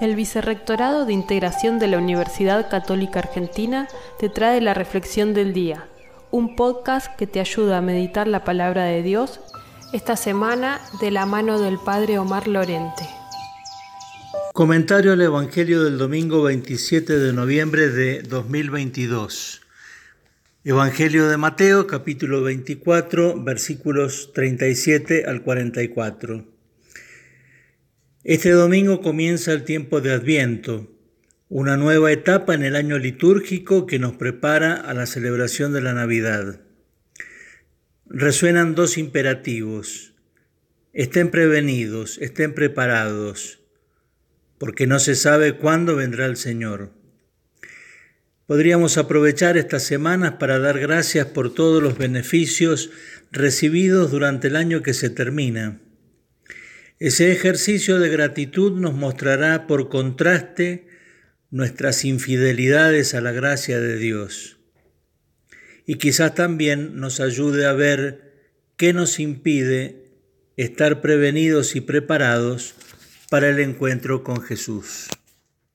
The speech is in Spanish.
El Vicerrectorado de Integración de la Universidad Católica Argentina te trae la Reflexión del Día, un podcast que te ayuda a meditar la palabra de Dios esta semana de la mano del Padre Omar Lorente. Comentario al Evangelio del domingo 27 de noviembre de 2022. Evangelio de Mateo, capítulo 24, versículos 37 al 44. Este domingo comienza el tiempo de Adviento, una nueva etapa en el año litúrgico que nos prepara a la celebración de la Navidad. Resuenan dos imperativos. Estén prevenidos, estén preparados, porque no se sabe cuándo vendrá el Señor. Podríamos aprovechar estas semanas para dar gracias por todos los beneficios recibidos durante el año que se termina ese ejercicio de gratitud nos mostrará por contraste nuestras infidelidades a la gracia de Dios y quizás también nos ayude a ver qué nos impide estar prevenidos y preparados para el encuentro con Jesús.